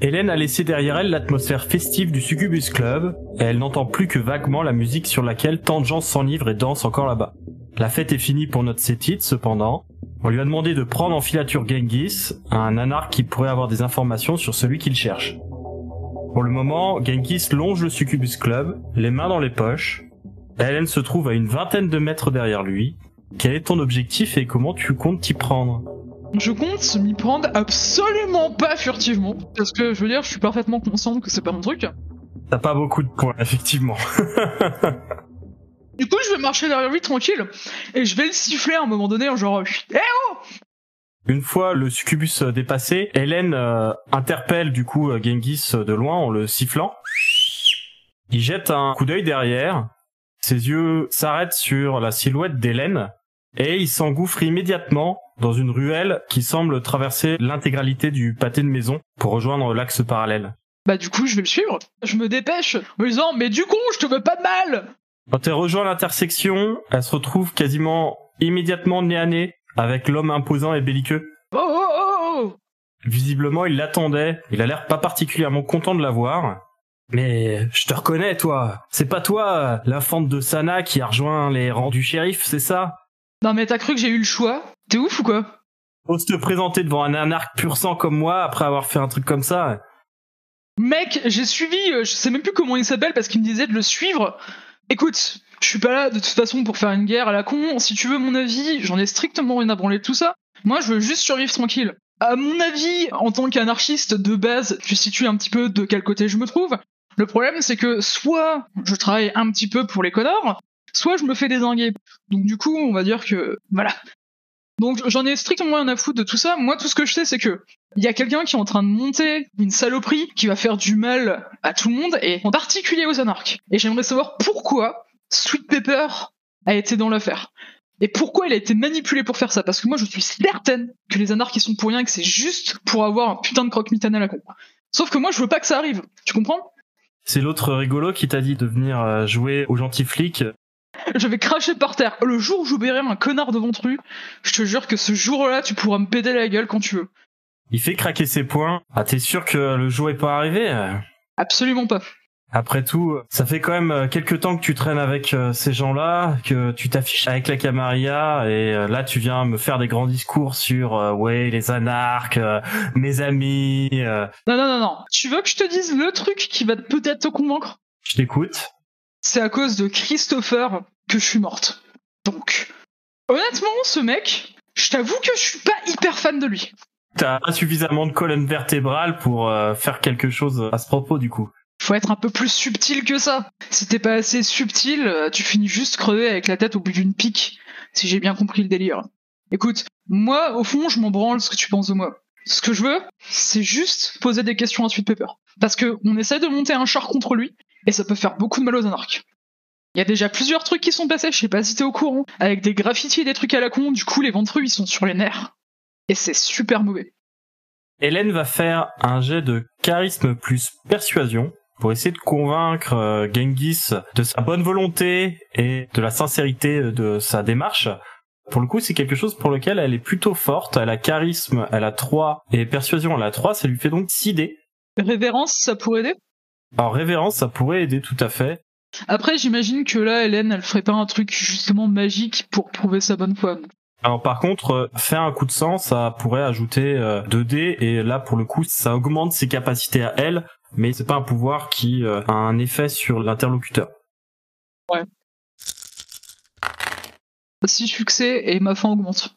Hélène a laissé derrière elle l'atmosphère festive du Succubus Club, et elle n'entend plus que vaguement la musique sur laquelle tant de gens s'enivrent et dansent encore là-bas. La fête est finie pour notre Sétite, cependant. On lui a demandé de prendre en filature Genghis, un anarque qui pourrait avoir des informations sur celui qu'il cherche. Pour le moment, Genghis longe le Succubus Club, les mains dans les poches. Hélène se trouve à une vingtaine de mètres derrière lui. Quel est ton objectif et comment tu comptes t'y prendre? Je compte m'y prendre absolument pas furtivement, parce que je veux dire, je suis parfaitement consciente que c'est pas mon truc. T'as pas beaucoup de points, effectivement. Du coup, je vais marcher derrière lui tranquille, et je vais le siffler à un moment donné en genre Eh oh Une fois le succubus euh, dépassé, Hélène euh, interpelle du coup euh, Genghis de loin en le sifflant. Il jette un coup d'œil derrière, ses yeux s'arrêtent sur la silhouette d'Hélène, et il s'engouffre immédiatement dans une ruelle qui semble traverser l'intégralité du pâté de maison pour rejoindre l'axe parallèle. Bah du coup, je vais le suivre. Je me dépêche, en me disant Mais du coup, je te veux pas de mal Quand elle rejoint l'intersection, elle se retrouve quasiment immédiatement nez à nez avec l'homme imposant et belliqueux. Oh oh oh oh Visiblement, il l'attendait. Il a l'air pas particulièrement content de la voir. Mais je te reconnais, toi. C'est pas toi, l'infante de Sana qui a rejoint les rangs du shérif, c'est ça? Non mais t'as cru que j'ai eu le choix? T'es ouf ou quoi? Ose te présenter devant un anarque pur sang comme moi après avoir fait un truc comme ça. Mec, j'ai suivi, euh, je sais même plus comment il s'appelle parce qu'il me disait de le suivre. Écoute, je suis pas là de toute façon pour faire une guerre à la con. Si tu veux mon avis, j'en ai strictement rien à branler de tout ça. Moi, je veux juste survivre tranquille. À mon avis, en tant qu'anarchiste de base, tu situes un petit peu de quel côté je me trouve. Le problème, c'est que soit je travaille un petit peu pour les connards, soit je me fais désinguer. Donc du coup, on va dire que voilà. Donc j'en ai strictement rien à foutre de tout ça. Moi, tout ce que je sais, c'est que il y a quelqu'un qui est en train de monter une saloperie qui va faire du mal à tout le monde et en particulier aux anarques. Et j'aimerais savoir pourquoi Sweet Pepper a été dans l'affaire. Et pourquoi il a été manipulé pour faire ça? Parce que moi, je suis certaine que les anarques ils sont pour rien et que c'est juste pour avoir un putain de croque-mitaine à la con. Sauf que moi, je veux pas que ça arrive. Tu comprends? C'est l'autre rigolo qui t'a dit de venir euh, jouer au gentil flic. Je vais cracher par terre. Le jour où verrai un connard devant truc, je te jure que ce jour-là, tu pourras me péter la gueule quand tu veux. Il fait craquer ses poings. Ah, t'es sûr que le jour est pas arrivé? Absolument pas. Après tout, ça fait quand même euh, quelques temps que tu traînes avec euh, ces gens-là, que tu t'affiches avec la Camarilla, et euh, là tu viens me faire des grands discours sur euh, ouais les anarques, euh, mes amis. euh, Non, non, non, non. Tu veux que je te dise le truc qui va peut-être te convaincre? Je t'écoute. C'est à cause de Christopher que je suis morte. Donc, honnêtement, ce mec, je t'avoue que je suis pas hyper fan de lui. T'as pas suffisamment de colonne vertébrale pour euh, faire quelque chose à ce propos du coup. Faut être un peu plus subtil que ça. Si t'es pas assez subtil, euh, tu finis juste crevé avec la tête au bout d'une pique, si j'ai bien compris le délire. Écoute, moi, au fond, je m'en branle ce que tu penses de moi. Ce que je veux, c'est juste poser des questions à Sweet Pepper. Parce que on essaie de monter un char contre lui, et ça peut faire beaucoup de mal aux anarques. Il y a déjà plusieurs trucs qui sont passés, je sais pas si t'es au courant, avec des graffitis et des trucs à la con, du coup les ventrus ils sont sur les nerfs. Et c'est super mauvais. Hélène va faire un jet de charisme plus persuasion pour essayer de convaincre euh, Genghis de sa bonne volonté et de la sincérité de sa démarche. Pour le coup, c'est quelque chose pour lequel elle est plutôt forte. Elle a charisme, elle a 3 et persuasion, elle a 3. Ça lui fait donc 6 dés. Révérence, ça pourrait aider? Alors révérence, ça pourrait aider tout à fait. Après, j'imagine que là, Hélène, elle ferait pas un truc justement magique pour prouver sa bonne foi. Alors par contre, euh, faire un coup de sang, ça pourrait ajouter euh, 2 dés et là pour le coup, ça augmente ses capacités à elle, mais c'est pas un pouvoir qui euh, a un effet sur l'interlocuteur. Six succès et ma fin augmente.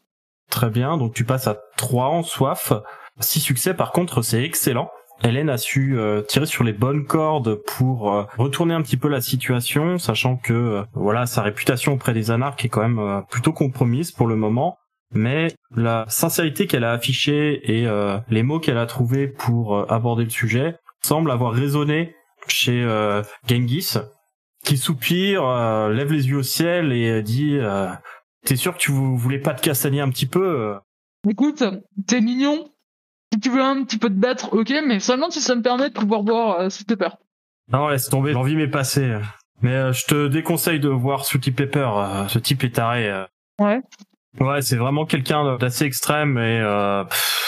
Très bien, donc tu passes à 3 en soif. 6 succès par contre, c'est excellent. Hélène a su euh, tirer sur les bonnes cordes pour euh, retourner un petit peu la situation, sachant que euh, voilà sa réputation auprès des anarques est quand même plutôt compromise pour le moment. Mais la sincérité qu'elle a affichée et les mots qu'elle a trouvés pour aborder le sujet semblent avoir résonné chez Genghis, qui soupire, lève les yeux au ciel et dit T'es sûr que tu voulais pas te castagner un petit peu Écoute, t'es mignon, si tu veux un petit peu te battre, ok, mais seulement si ça me permet de pouvoir boire euh, sous pepper. Non, laisse tomber, l'envie m'est passée. Mais euh, je te déconseille de voir Sooty Pepper, euh, ce type est taré. Ouais. Ouais, c'est vraiment quelqu'un d'assez extrême et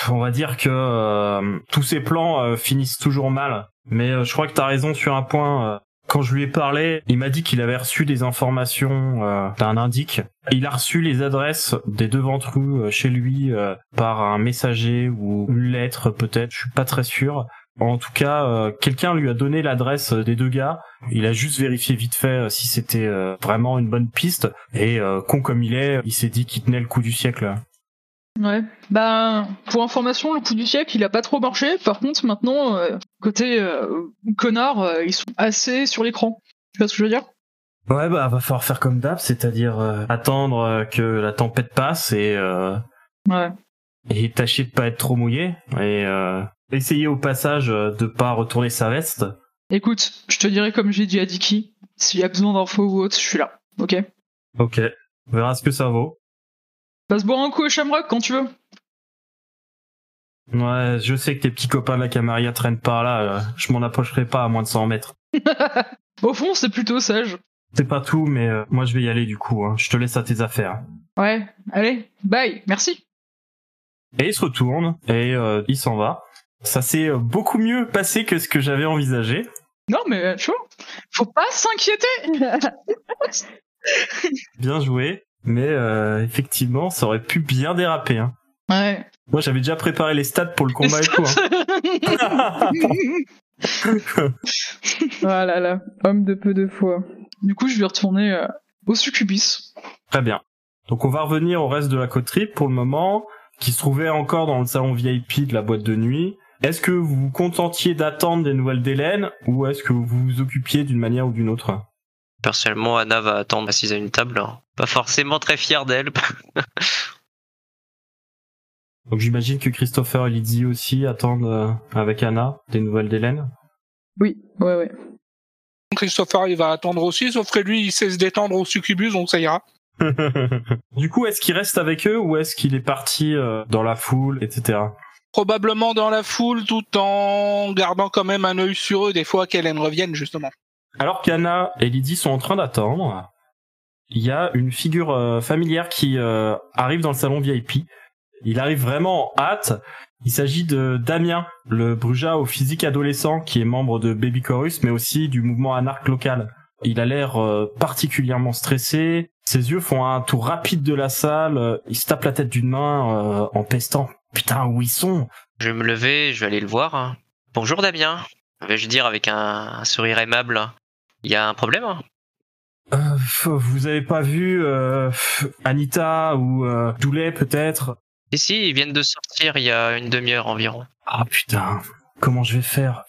on va dire que tous ses plans finissent toujours mal. Mais je crois que t'as raison sur un point. Quand je lui ai parlé, il m'a dit qu'il avait reçu des informations euh, d'un indique. Il a reçu les adresses des deux euh, chez lui euh, par un messager ou une lettre peut-être, je suis pas très sûr. En tout cas, euh, quelqu'un lui a donné l'adresse des deux gars. Il a juste vérifié vite fait si c'était vraiment une bonne piste. Et con comme il est, il s'est dit qu'il tenait le coup du siècle. Ouais. Bah, pour information, le coup du siècle, il a pas trop marché. Par contre, maintenant, euh, côté euh, connard, euh, ils sont assez sur l'écran. Tu vois ce que je veux dire? Ouais, bah, va falloir faire comme d'hab, c'est-à-dire attendre que la tempête passe et ouais. et tâcher de pas être trop mouillé et essayer au passage de pas retourner sa veste. Écoute, je te dirai comme j'ai dit à Dicky, s'il y a besoin d'infos ou autre, je suis là. Ok? Ok. On verra ce que ça vaut. Va se boire un coup au Shamrock quand tu veux. Ouais, je sais que tes petits copains de la Camarilla traînent par là, euh, je m'en approcherai pas à moins de 100 mètres. Au fond, c'est plutôt sage. C'est pas tout, mais euh, moi je vais y aller du coup, hein. je te laisse à tes affaires. Ouais, allez, bye, merci. Et il se retourne, et euh, il s'en va. Ça s'est beaucoup mieux passé que ce que j'avais envisagé. Non, mais tu vois, faut pas s'inquiéter. Bien joué. Mais euh, effectivement, ça aurait pu bien déraper. Hein. Ouais. Moi, j'avais déjà préparé les stats pour le combat et tout. Hein. voilà, là, homme de peu de foi. Du coup, je vais retourner euh, au succubus. Très bien. Donc, on va revenir au reste de la côte trip pour le moment, qui se trouvait encore dans le salon VIP de la boîte de nuit. Est-ce que vous vous contentiez d'attendre des nouvelles d'Hélène, ou est-ce que vous vous occupiez d'une manière ou d'une autre? Personnellement, Anna va attendre assise à une table. Hein. Pas forcément très fière d'elle. Donc j'imagine que Christopher et Lydie aussi attendent euh, avec Anna des nouvelles d'Hélène. Oui, ouais, ouais. Christopher, il va attendre aussi, sauf que lui, il sait se détendre au succubus, donc ça ira. du coup, est-ce qu'il reste avec eux ou est-ce qu'il est parti euh, dans la foule, etc. Probablement dans la foule, tout en gardant quand même un œil sur eux, des fois qu'Hélène revienne, justement. Alors qu'Anna et Lydie sont en train d'attendre, il y a une figure euh, familière qui euh, arrive dans le salon VIP. Il arrive vraiment en hâte. Il s'agit de Damien, le bruja au physique adolescent qui est membre de Baby Chorus, mais aussi du mouvement anarch local. Il a l'air euh, particulièrement stressé. Ses yeux font un tour rapide de la salle. Il se tape la tête d'une main en pestant. Putain, où ils sont? Je vais me lever, je vais aller le voir. Bonjour Damien, vais-je dire avec un sourire aimable. Il y a un problème euh, Vous avez pas vu euh, Anita ou euh, Doulet peut-être? Si, si, ils viennent de sortir il y a une demi-heure environ. Ah putain, comment je vais faire?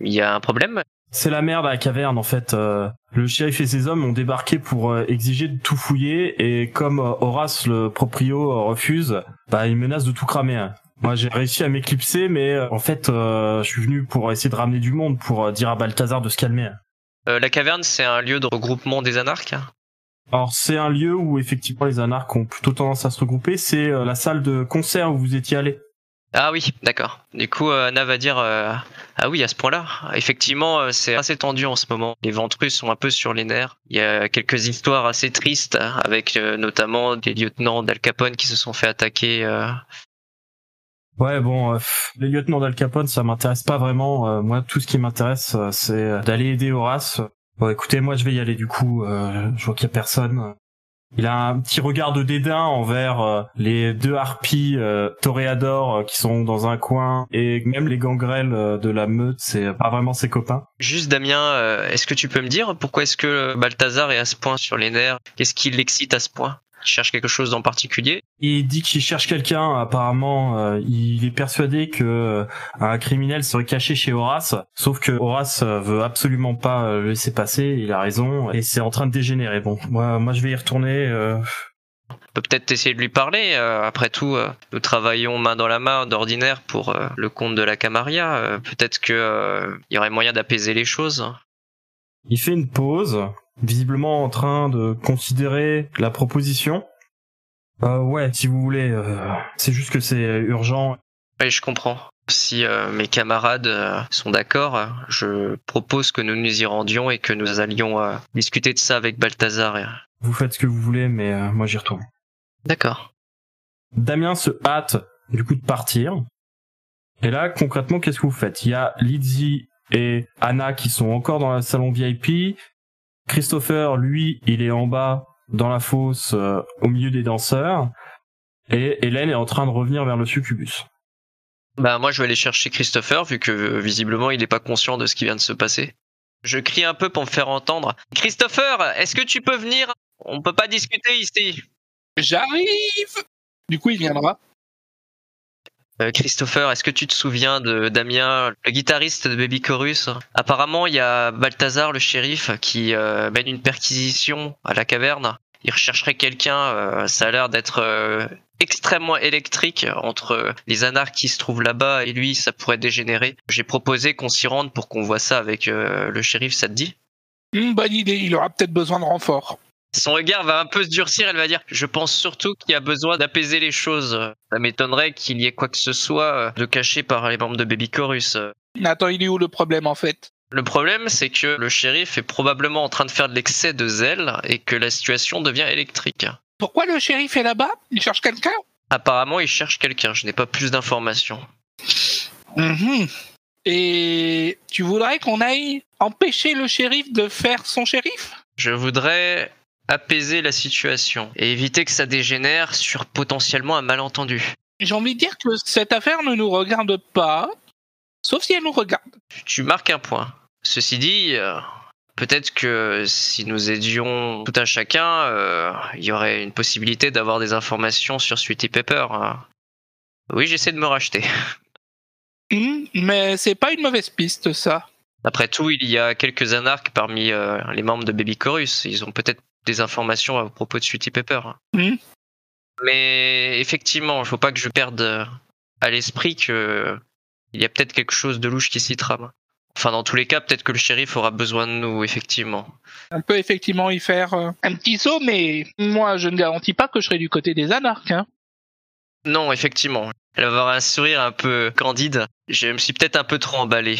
Il y a un problème? C'est la merde à la caverne en fait. Euh, le shérif et ses hommes ont débarqué pour euh, exiger de tout fouiller et comme Horace le proprio refuse, bah ils menacent de tout cramer. Hein. Moi, j'ai réussi à m'éclipser, mais en fait, je suis venu pour essayer de ramener du monde, pour dire à Balthazar de se calmer. Euh, la caverne, c'est un lieu de regroupement des anarques alors c'est un lieu où effectivement les anarques ont plutôt tendance à se regrouper, c'est euh, la salle de concert où vous étiez allé. Ah oui, d'accord. Du coup, euh, Anna va dire ah oui à ce point-là. Effectivement, c'est assez tendu en ce moment. Les ventrus sont un peu sur les nerfs. Il y a quelques histoires assez tristes avec notamment des lieutenants d'Al Capone qui se sont fait attaquer Ouais, bon, euh, les lieutenants d'Al Capone, ça m'intéresse pas vraiment. Euh, moi, tout ce qui m'intéresse, euh, c'est d'aller aider Horace. Bon, écoutez, moi, je vais y aller du coup. je vois qu'il y a personne. Il a un petit regard de dédain envers les deux harpies toréadors qui sont dans un coin et même les gangrels de la meute, c'est pas vraiment ses copains. Juste Damien, est-ce que tu peux me dire pourquoi est-ce que Balthazar est à ce point sur les nerfs? Qu'est-ce qui l'excite à ce point? Il cherche quelque chose en particulier Il dit qu'il cherche quelqu'un. Apparemment, euh, il est persuadé que euh, un criminel serait caché chez Horace. Sauf que Horace euh, veut absolument pas le laisser passer. Il a raison et c'est en train de dégénérer. Bon, moi, moi, je vais y retourner. euh, On peut peut-être essayer de lui parler. après tout, nous travaillons main dans la main d'ordinaire pour le compte de la Camarilla. Euh, peut-être que il y aurait moyen d'apaiser les choses. Il fait une pause, visiblement en train de considérer la proposition. Euh, ouais, si vous voulez. euh, c'est juste que c'est urgent. Oui, je comprends. Si euh, mes camarades euh, sont d'accord, je propose que nous nous y rendions et que nous allions euh, discuter de ça avec Balthazar. Vous faites ce que vous voulez, mais euh, moi j'y retourne. D'accord. Damien se hâte du coup de partir. Et là, concrètement, qu'est-ce que vous faites? Il y a Lizzie et Anna qui sont encore dans le salon VIP. Christopher, lui, il est en bas dans la fosse euh, au milieu des danseurs. Et Hélène est en train de revenir vers le succubus. Bah moi je vais aller chercher Christopher vu que visiblement il n'est pas conscient de ce qui vient de se passer. Je crie un peu pour me faire entendre. Christopher, est-ce que tu peux venir? On peut pas discuter ici. J'arrive Du coup, il viendra. Euh, Christopher, est-ce que tu te souviens de Damien, le guitariste de Baby Chorus? Apparemment, il y a Balthazar, le shérif, qui euh, mène une perquisition à la caverne. Il rechercherait quelqu'un, euh, ça a l'air d'être extrêmement électrique entre les anarches qui se trouvent là-bas et lui, ça pourrait dégénérer. J'ai proposé qu'on s'y rende pour qu'on voit ça avec le shérif, ça te dit? Hum, bonne idée, il aura peut-être besoin de renfort. Son regard va un peu se durcir, elle va dire Je pense surtout qu'il y a besoin d'apaiser les choses. Ça m'étonnerait qu'il y ait quoi que ce soit euh, de caché par les membres de Baby Chorus. Attends, il est où le problème en fait? Le problème, c'est que le shérif est probablement en train de faire de l'excès de zèle et que la situation devient électrique. Pourquoi le shérif est là-bas? Il cherche quelqu'un? Apparemment, il cherche quelqu'un, je n'ai pas plus d'informations. Mhm. Et tu voudrais qu'on aille empêcher le shérif de faire son shérif? Je voudrais apaiser la situation et éviter que ça dégénère sur potentiellement un malentendu. J'ai envie de dire que cette affaire ne nous regarde pas, sauf si elle nous regarde. Tu marques un point. Ceci dit, euh, peut-être que si nous aidions tout un chacun, euh, il y aurait une possibilité d'avoir des informations sur Sweetie Pepper. hein. Oui, j'essaie de me racheter. Mhm, Mais c'est pas une mauvaise piste, ça. Après tout, il y a quelques anarques parmi euh, les membres de Baby Chorus. Ils ont peut-être des informations à propos de Sweetie Pepper. Mhm. Mais effectivement, il faut pas que je perde euh, à l'esprit que il y a peut-être quelque chose de louche qui s'y trame. Enfin, dans tous les cas, peut-être que le shérif aura besoin de nous, effectivement. On peut effectivement y faire euh, un petit saut, mais moi, je ne garantis pas que je serai du côté des anarques. Hein. Non, effectivement. Elle va avoir un sourire un peu candide. Je me suis peut-être un peu trop emballé.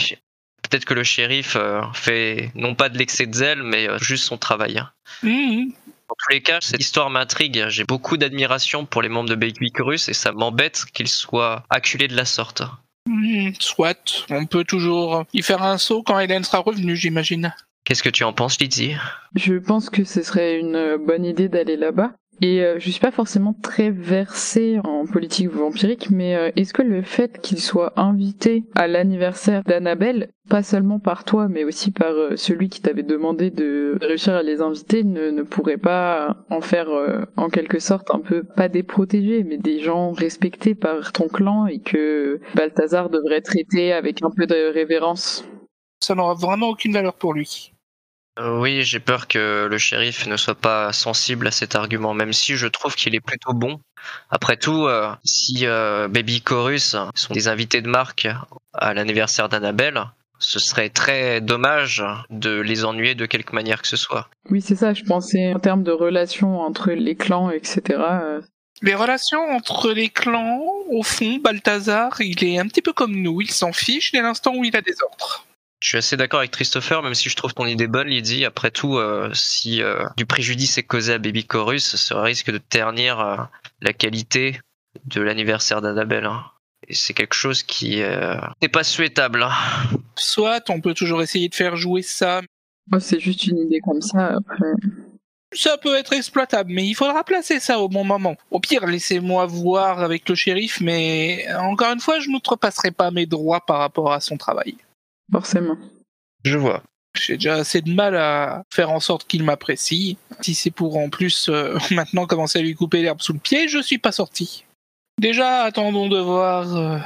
Peut-être que le shérif euh, fait non pas de l'excès de zèle, mais euh, juste son travail. hein. Mhm. Dans tous les cas, cette histoire m'intrigue. J'ai beaucoup d'admiration pour les membres de Chorus et ça m'embête qu'ils soient acculés de la sorte. Mhm, Soit, on peut toujours y faire un saut quand Hélène sera revenue, j'imagine. Qu'est-ce que tu en penses, Lizzie Je pense que ce serait une bonne idée d'aller là-bas. Et euh, je suis pas forcément très versée en politique vampirique, mais euh, est-ce que le fait qu'il soit invité à l'anniversaire d'Annabelle, pas seulement par toi, mais aussi par euh, celui qui t'avait demandé de réussir à les inviter, ne, ne pourrait pas en faire euh, en quelque sorte un peu pas des protégés, mais des gens respectés par ton clan et que Balthazar devrait traiter avec un peu de révérence? Ça n'aura vraiment aucune valeur pour lui. Euh, Oui, j'ai peur que le shérif ne soit pas sensible à cet argument, même si je trouve qu'il est plutôt bon. Après tout, euh, si euh, Baby Chorus sont des invités de marque à l'anniversaire d'Annabelle, ce serait très dommage de les ennuyer de quelque manière que ce soit. Oui, c'est ça, je pensais en termes de relations entre les clans, etc. euh, Les relations entre les clans, au fond, Balthazar, il est un petit peu comme nous. Il s'en fiche dès l'instant où il a des ordres. Je suis assez d'accord avec Christopher, même si je trouve ton idée bonne, Lydie. Après tout, euh, si euh, du préjudice est causé à Baby Chorus, ça risque de ternir euh, la qualité de l'anniversaire d'Annabelle. hein. Et c'est quelque chose qui euh, n'est pas souhaitable. hein. Soit, on peut toujours essayer de faire jouer ça. C'est juste une idée comme ça. Après. Ça peut être exploitable, mais il faudra placer ça au bon moment. Au pire, laissez-moi voir avec le shérif, mais encore une fois, je n'outrepasserai pas mes droits par rapport à son travail. Forcément. Je vois. J'ai déjà assez de mal à faire en sorte qu'il m'apprécie. Si c'est pour en plus euh, maintenant commencer à lui couper l'herbe sous le pied, je suis pas sorti. Déjà, attendons de voir euh,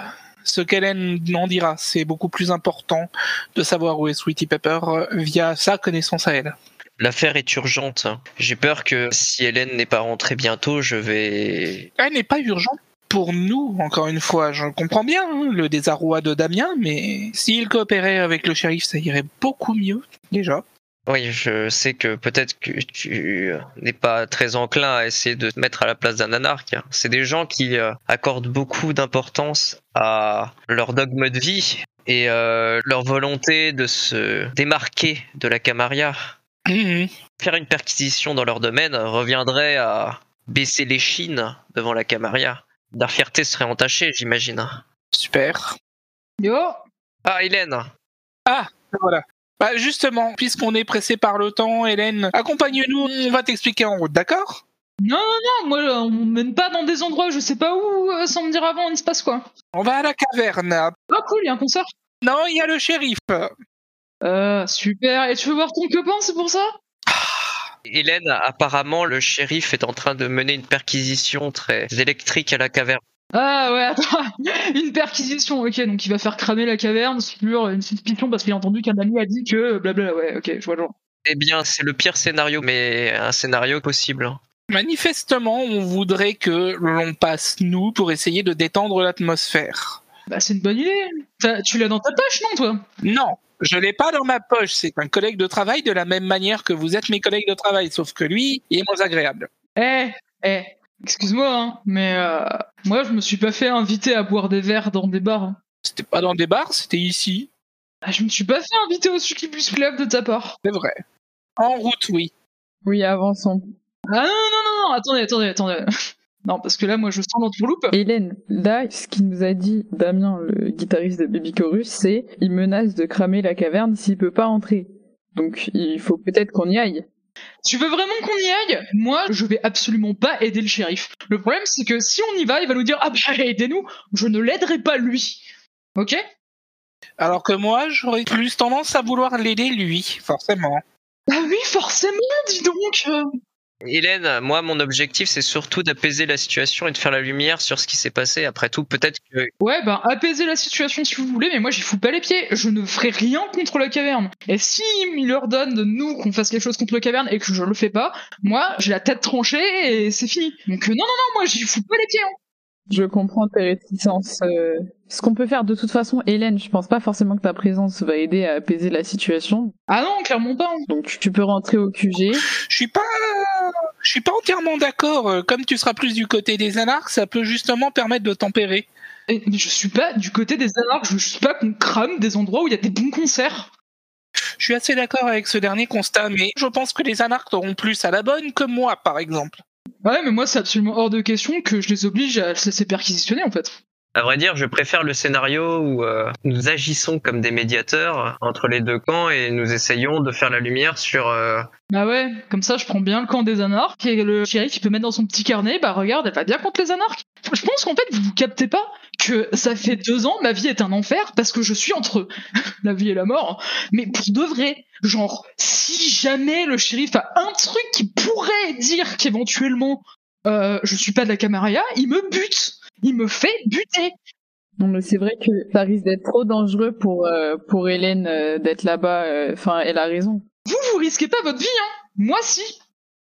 ce qu'Hélène en dira. C'est beaucoup plus important de savoir où est Sweetie Pepper euh, via sa connaissance à elle. L'affaire est urgente. J'ai peur que si Hélène n'est pas rentrée bientôt, je vais. Elle n'est pas urgente pour nous, encore une fois. Je comprends bien hein, le désarroi de Damien, mais s'il coopérait avec le shérif, ça irait beaucoup mieux, déjà. Oui, je sais que peut-être que tu n'es pas très enclin à essayer de te mettre à la place d'un anarque. C'est des gens qui euh, accordent beaucoup d'importance à leur dogme de vie et euh, leur volonté de se démarquer de la Camarilla. Mhm. Faire une perquisition dans leur domaine reviendrait à baisser les chines devant la Camarilla. Leur fierté serait entachée, j'imagine. Super. Yo Ah, Hélène Voilà. Bah justement, puisqu'on est pressé par le temps, Hélène, accompagne-nous, on va t'expliquer en route, d'accord? Non, non, non, moi, là, on m'emmène pas dans des endroits, je sais pas où, euh, sans me dire avant, il se passe quoi. On va à la caverne. Ah, cool, il y a un concert. Non, il y a le shérif. Euh, super. Et tu veux voir ton copain, c'est pour ça? Hélène, apparemment, le shérif est en train de mener une perquisition très électrique à la caverne. Ah ouais, attends, une perquisition, ok, donc il va faire cramer la caverne sur une suspicion parce qu'il a entendu qu'un ami a dit que blabla, ouais, ok, je vois le genre. Eh bien, c'est le pire scénario, mais un scénario possible. Manifestement, on voudrait que l'on passe nous pour essayer de détendre l'atmosphère. Bah c'est une bonne idée. T'as- Tu l'as dans ta poche, non, toi? Non, je l'ai pas dans ma poche. C'est un collègue de travail de la même manière que vous êtes mes collègues de travail, sauf que lui, il est moins agréable. Eh, eh, excuse-moi, hein, mais euh, moi je me suis pas fait inviter à boire des verres dans des bars. C'était pas dans des bars, c'était ici. Ah, je me suis pas fait inviter au Succubus Club de ta part. C'est vrai. En route, oui. Oui, avançons. Ah non, non, non, non, attendez, attendez, attendez. Non, parce que là, moi, je sens dans ton loop. Hélène, là, ce qu'il nous a dit Damien, le guitariste de Baby Chorus, c'est il menace de cramer la caverne s'il peut pas entrer. Donc il faut peut-être qu'on y aille. Tu veux vraiment qu'on y aille? Moi, je vais absolument pas aider le shérif. Le problème, c'est que si on y va, il va nous dire Ah bah, aidez-nous Je ne l'aiderai pas, lui. Ok? Alors que moi, j'aurais plus tendance à vouloir l'aider lui, forcément. Bah oui, forcément, dis donc euh. Hélène, moi, mon objectif, c'est surtout d'apaiser la situation et de faire la lumière sur ce qui s'est passé. Après tout, peut-être que Ouais, ben, apaiser la situation si vous voulez, mais moi, j'y fous pas les pieds. Je ne ferai rien contre la caverne. Et si il leur donne de nous qu'on fasse quelque chose contre la caverne et que je le fais pas, moi, j'ai la tête tranchée et c'est fini. Donc, euh, non, non, non, moi, j'y fous pas les pieds. hein. Je comprends tes réticences. euh, Ce qu'on peut faire de toute façon, Hélène, je pense pas forcément que ta présence va aider à apaiser la situation. Ah non, clairement pas. hein. Donc tu peux rentrer au QG. Je suis pas, je suis pas entièrement d'accord. Euh, Comme tu seras plus du côté des anarches, ça peut justement permettre de tempérer. Et- mais je suis pas du côté des anarches, je veux juste pas qu'on crame des endroits où il y a des bons concerts. Je suis assez d'accord avec ce dernier constat, mais je pense que les anarches auront plus à la bonne que moi, par exemple. Ouais, mais moi, c'est absolument hors de question que je les oblige à se laisser perquisitionner, en fait. À vrai dire, je préfère le scénario où euh, nous agissons comme des médiateurs entre les deux camps et nous essayons de faire la lumière sur... euh, Bah ouais, comme ça, je prends bien le camp des anarques et le shérif, il peut mettre dans son petit carnet, bah regarde, elle va bien contre les anarques. Je pense qu'en fait, vous vous captez pas que ça fait deux ans, ma vie est un enfer parce que je suis entre la vie et la mort. Mais pour de vrai, genre, si jamais le shérif a un truc qui pourrait dire qu'éventuellement euh, je suis pas de la Camarilla, il me bute. Il me fait buter. Non mais c'est vrai que ça risque d'être trop dangereux pour euh, pour Hélène euh, d'être là-bas. euh, Enfin, elle a raison. Vous, vous risquez pas votre vie, hein. Moi, si.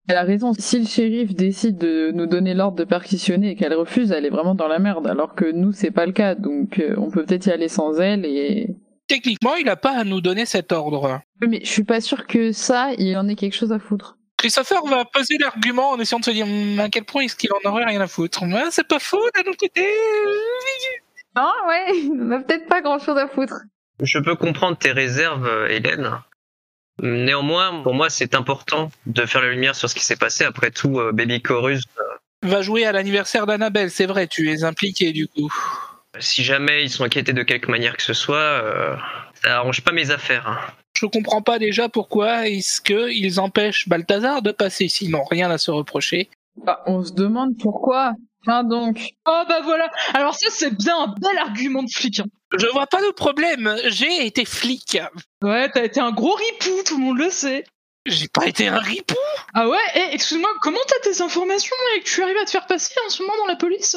Elle a raison. Si le shérif décide de nous donner l'ordre de perquisitionner et qu'elle refuse, elle est vraiment dans la merde. Alors que nous, c'est pas le cas. Donc, euh, on peut peut-être y aller sans elle. Et Techniquement, il a pas à nous donner cet ordre. Oui, mais je suis pas sûre que ça, il en ait quelque chose à foutre. Christopher va poser l'argument en essayant de se dire Hum, à quel point est-ce qu'il en aurait rien à foutre? Ouais, c'est pas faux d'un autre côté. Ah ouais, il en a peut-être pas grand-chose à foutre. Je peux comprendre tes réserves, euh, Hélène. Néanmoins, pour moi, c'est important de faire la lumière sur ce qui s'est passé. Après tout, euh, Baby Chorus, Va jouer à l'anniversaire d'Annabelle, c'est vrai, tu es impliqué du coup. si jamais ils sont inquiétés de quelque manière que ce soit, euh, ça arrange pas mes affaires. hein. Je comprends pas déjà pourquoi est-ce qu'ils empêchent Balthazar de passer, s'ils n'ont rien à se reprocher. Bah, on se demande pourquoi. Enfin donc. Oh bah voilà. Alors ça c'est bien un bel argument de flic. hein. Je vois pas le problème. J'ai été flic. Ouais, t'as été un gros ripou, tout le monde le sait. J'ai pas été un ripou. Ah ouais, et excuse-moi, comment t'as tes informations et que tu arrives à te faire passer en ce moment dans la police?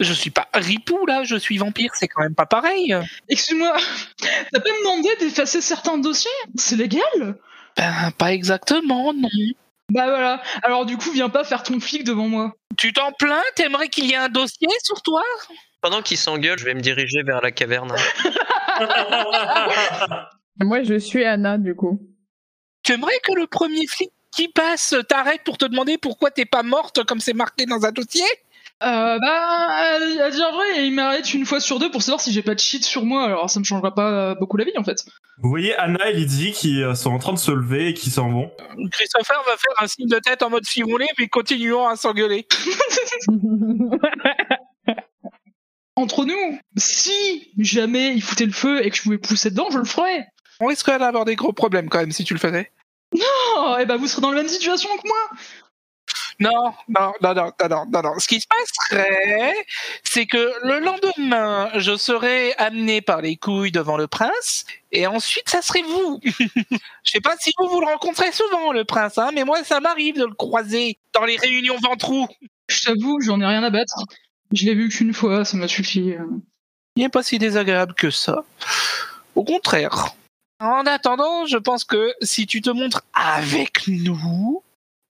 Je suis pas ripou là, je suis vampire, c'est quand même pas pareil. Excuse-moi, t'as pas demandé d'effacer certains dossiers? C'est légal? Ben, pas exactement, non. Bah voilà, alors du coup viens pas faire ton flic devant moi. Tu t'en plains? T'aimerais qu'il y ait un dossier sur toi? Pendant qu'ils s'engueulent, je vais me diriger vers la caverne. Moi, je suis Anna, du coup. Tu aimerais que le premier flic qui passe t'arrête pour te demander pourquoi t'es pas morte comme c'est marqué dans un dossier? Euh, bah, à dire vrai, il m'arrête une fois sur deux pour savoir si j'ai pas de shit sur moi, alors ça me changera pas euh, beaucoup la vie en fait. Vous voyez Anna et Lydie qui euh, sont en train de se lever et qui s'en vont. Christopher va faire un signe de tête en mode fimonné, mais continuons à s'engueuler. Entre nous, si jamais il foutait le feu et que je pouvais pousser dedans, je le ferais. On risquerait d'avoir des gros problèmes quand même si tu le faisais. Oh, et bah vous serez dans la même situation que moi. Non, non, non, non, non, non, non, non. Ce qui se passerait, c'est que le lendemain, je serais amené par les couilles devant le prince, et ensuite, ça serait vous. Je sais pas si vous vous le rencontrez souvent, le prince, hein, mais moi, ça m'arrive de le croiser dans les réunions ventrou. Je t'avoue, j'en ai rien à battre. Je l'ai vu qu'une fois, ça m'a suffi. Il n'est pas si désagréable que ça. Au contraire. En attendant, je pense que si tu te montres avec nous,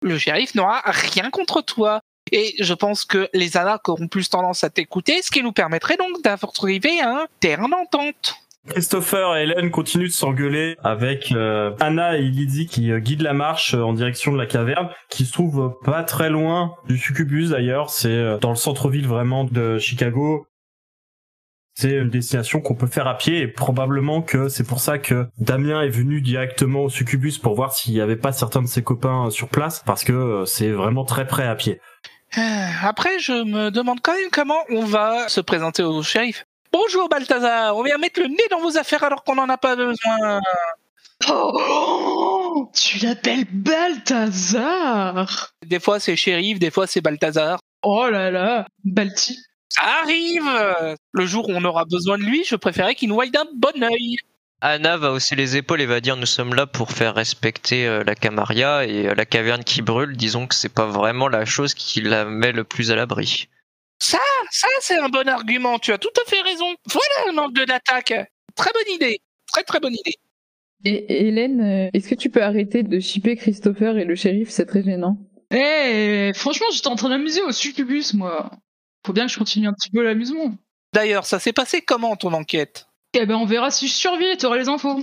le shérif n'aura rien contre toi. Et je pense que les Anak auront plus tendance à t'écouter, ce qui nous permettrait donc d'arriver à un terrain d'entente. Christopher et Hélène continuent de s'engueuler avec euh, Anna et Lydie qui euh, guident la marche euh, en direction de la caverne, qui se trouve pas très loin du Succubus d'ailleurs. C'est dans le centre-ville vraiment de Chicago. C'est une destination qu'on peut faire à pied et probablement que c'est pour ça que Damien est venu directement au Succubus pour voir s'il y avait pas certains de ses copains sur place parce que euh, c'est vraiment très près à pied. Euh, Après, je me demande quand même comment on va se présenter au shérif. Bonjour Balthazar, on vient mettre le nez dans vos affaires alors qu'on n'en a pas besoin. Oh, tu l'appelles Balthazar Des fois c'est shérif, des fois c'est Balthazar. Oh là là, Balti. Ça arrive Le jour où on aura besoin de lui, je préférais qu'il nous voie d'un bon œil. Anna va hausser les épaules et va dire nous sommes là pour faire respecter euh, la Camarilla et euh, la caverne qui brûle. Disons que c'est pas vraiment la chose qui la met le plus à l'abri. Ça, ça c'est un bon argument, tu as tout à fait raison. Voilà un angle d'attaque. Très bonne idée. Très très bonne idée. Et Hélène, euh, est-ce que tu peux arrêter de shipper Christopher et le shérif? C'est très gênant. Eh, franchement, j'étais en train d'amuser au succubus, moi. Faut bien que je continue un petit peu l'amusement. D'ailleurs, ça s'est passé comment ton enquête? Eh ben, on verra si je survis et t'auras les infos.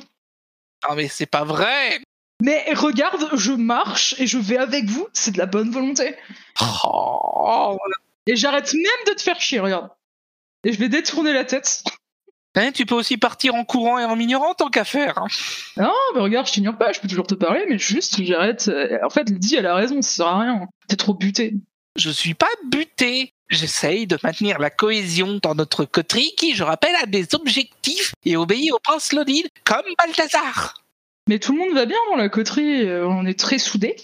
Ah mais c'est pas vrai Mais regarde, je marche et je vais avec vous, c'est de la bonne volonté. oh, Et j'arrête même de te faire chier, regarde. Et je vais détourner la tête. hein, Tu peux aussi partir en courant et en m'ignorant tant qu'à faire. hein. Non, mais regarde, je t'ignore pas, je peux toujours te parler, mais juste, j'arrête. euh, En fait, Lydie, elle a raison, ça sert à rien. T'es trop buté. Je suis pas buté. J'essaye de maintenir la cohésion dans notre coterie qui, je rappelle, a des objectifs et obéit au prince Lodin comme Balthazar. Mais tout le monde va bien dans la coterie, euh, on est très soudés.